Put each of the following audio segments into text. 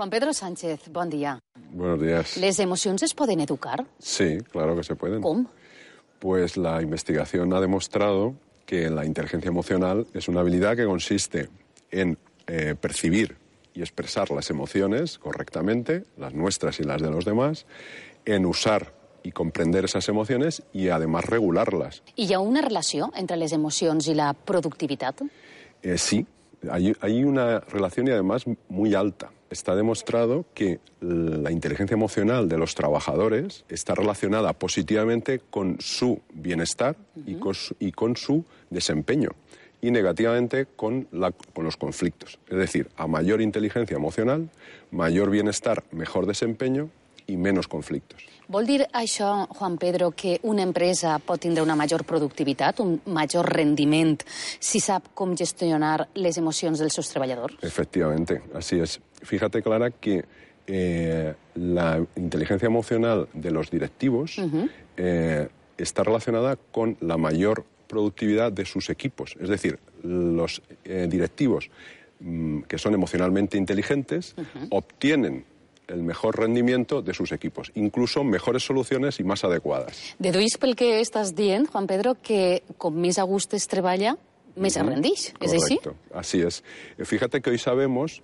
Juan Pedro Sánchez, bon dia. Buenos días. ¿Les emocions es poden educar? Sí, claro que se pueden. Com? Pues la investigación ha demostrado que la inteligencia emocional es una habilidad que consiste en eh, percibir y expresar las emociones correctamente, las nuestras y las de los demás, en usar y comprender esas emociones y además regularlas. I hi ha una relació entre les emocions i la productivitat? Eh, sí, hay, hay una relación y además muy alta. Está demostrado que la inteligencia emocional de los trabajadores está relacionada positivamente con su bienestar y, con su, y con su desempeño y negativamente con, la- con los conflictos. Es decir, a mayor inteligencia emocional, mayor bienestar, mejor desempeño y menos conflictos. Vol dir això, Juan Pedro, que una empresa pot tindre una major productivitat, un major rendiment, si sap com gestionar les emocions dels seus treballadors? Efectivamente, así es. Fíjate, Clara, que eh, la inteligencia emocional de los directivos eh, está relacionada con la mayor productividad de sus equipos. Es decir, los eh, directivos mm, que son emocionalmente inteligentes obtienen el mejor rendimiento de sus equipos, incluso mejores soluciones y más adecuadas. Deduïs pel que estàs dient, Juan Pedro, que com més a gust es treballa, més es rendix. Així? Correcto, así es. Fíjate que hoy sabemos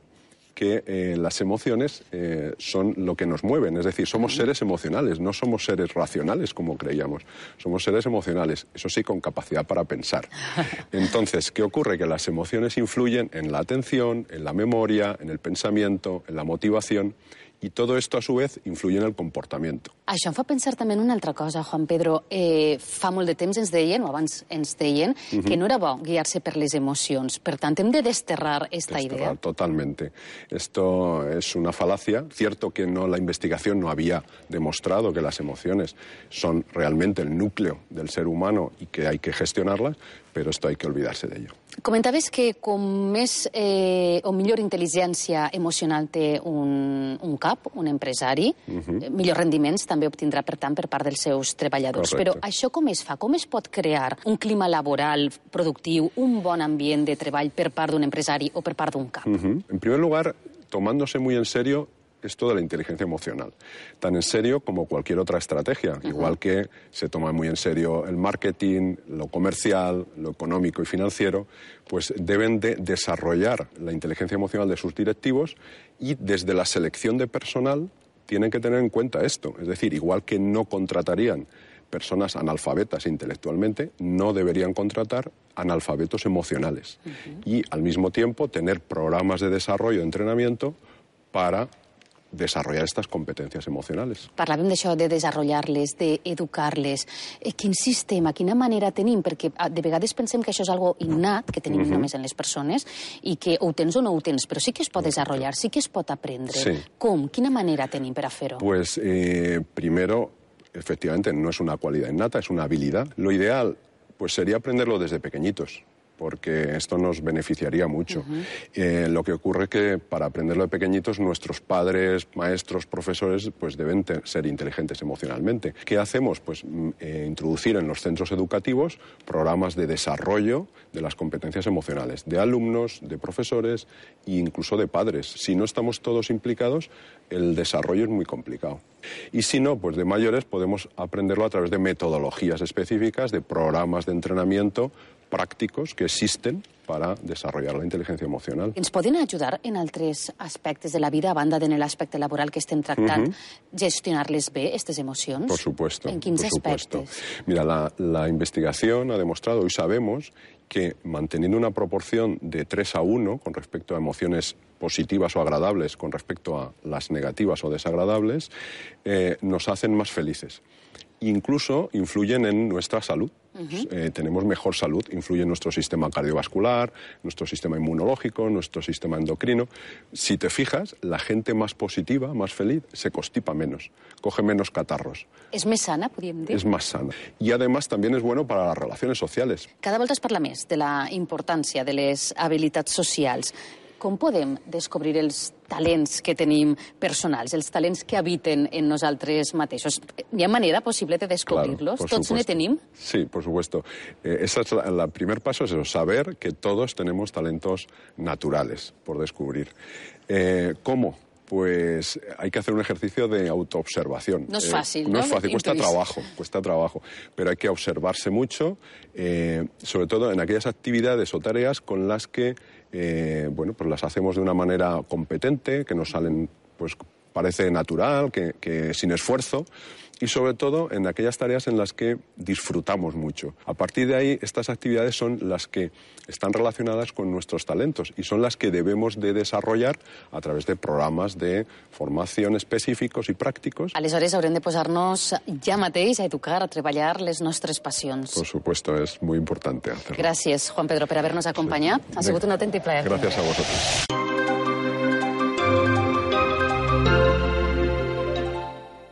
que eh, las emociones eh, son lo que nos mueven, es decir, somos seres emocionales, no somos seres racionales como creíamos, somos seres emocionales, eso sí, con capacidad para pensar. Entonces, ¿qué ocurre? Que las emociones influyen en la atención, en la memoria, en el pensamiento, en la motivación, y todo esto a su vez influye en el comportamiento. Això em fa pensar també en una altra cosa, Juan Pedro. Eh, fa molt de temps ens deien, o abans ens deien, que no era bo guiar-se per les emocions. Per tant, hem de desterrar esta idea. Desterrar Totalmente. Esto es una falacia. Cierto que no la investigación no había demostrado que las emociones son realmente el núcleo del ser humano y que hay que gestionarlas, pero esto hay que olvidarse de ello. Comentaves que com més eh, o millor intel·ligència emocional té un, un cap, un empresari, eh, millors rendiments també obtindrà, per tant, per part dels seus treballadors. Correcte. Però això com es fa? Com es pot crear un clima laboral productiu, un bon ambient de treball per part d'un empresari o per part d'un cap? Ujú. En primer lugar, tomándose muy en serio esto de la inteligencia emocional. Tan en serio como cualquier otra estrategia, igual que se toma muy en serio el marketing, lo comercial, lo económico y financiero, pues deben de desarrollar la inteligencia emocional de sus directivos y desde la selección de personal tienen que tener en cuenta esto. Es decir, igual que no contratarían personas analfabetas intelectualmente, no deberían contratar analfabetos emocionales. Y al mismo tiempo tener programas de desarrollo, de entrenamiento para desarrollar estas competencias emocionales. Parlàvem d'això, de desenvolupar-les, d'educar-les. Eh, quin sistema, quina manera tenim? Perquè ah, de vegades pensem que això és algo innat, que tenim només en les persones, i que o ho tens o no ho tens, però sí que es pot desenvolupar, sí que es pot aprendre. Sí. Com? Quina manera tenim per a fer-ho? Pues eh, primero, efectivamente, no es una cualidad innata, es una habilidad. Lo ideal, pues sería aprenderlo desde pequeñitos porque esto nos beneficiaría mucho. Eh, lo que ocurre es que para aprenderlo de pequeñitos nuestros padres, maestros, profesores, pues deben ser inteligentes emocionalmente. ¿Qué hacemos? Pues mm, eh, introducir en los centros educativos programas de desarrollo de las competencias emocionales, de alumnos, de profesores e incluso de padres. Si no estamos todos implicados, el desarrollo es muy complicado. Y si no, pues de mayores podemos aprenderlo a través de metodologías específicas, de programas de entrenamiento prácticos que existen para desarrollar la inteligencia emocional. Ens poden ajudar en altres aspectes de la vida, a banda de en l'aspecte laboral que estem tractant, gestionar-les bé, aquestes emocions? Por supuesto. En quins por supuesto. Mira, la, la investigación ha demostrado, hoy sabemos, que manteniendo una proporción de 3 a 1 con respecto a emociones positivas o agradables con respecto a las negativas o desagradables, eh, nos hacen más felices. Incluso influyen en nuestra salud. Eh, tenemos mejor salud, influye en nuestro sistema cardiovascular, nuestro sistema inmunológico, nuestro sistema endocrino. Si te fijas, la gente más positiva, más feliz, se constipa menos, coge menos catarros, És més sana, podríem dir? es más sana. Y además también es bueno para las relaciones sociales. Cada volta es parla més de la importància de les habilitats socials. Com podem descobrir els talents que tenim personals, els talents que habiten en nosaltres mateixos? Hi ha manera possible de descobrir-los? por Tots ne supuesto. tenim? Sí, por supuesto. Eh, ese es la- el primer paso, es eso, saber que todos tenemos talentos naturales por descubrir. Eh, ¿Cómo? Pues hay que hacer un ejercicio de autoobservación. No es fácil, ¿no? ¿no? es fácil, cuesta Intuís. trabajo, cuesta trabajo, pero hay que observarse mucho, eh, sobre todo en aquellas actividades o tareas con las que, eh, bueno, pues las hacemos de una manera competente, que nos salen, pues parece natural, que, que sin esfuerzo y sobre todo en aquellas tareas en las que disfrutamos mucho. A partir de ahí, estas actividades son las que están relacionadas con nuestros talentos y son las que debemos de desarrollar a través de programas de formación específicos y prácticos. Aleshores haurem de posar-nos ja mateix a educar, a treballar les nostres passions. Por supuesto, es muy importante hacerlo. Gràcies, Juan Pedro, per haver-nos acompanyat. Ha sigut un autèntic plaer. Gracias a vosotros.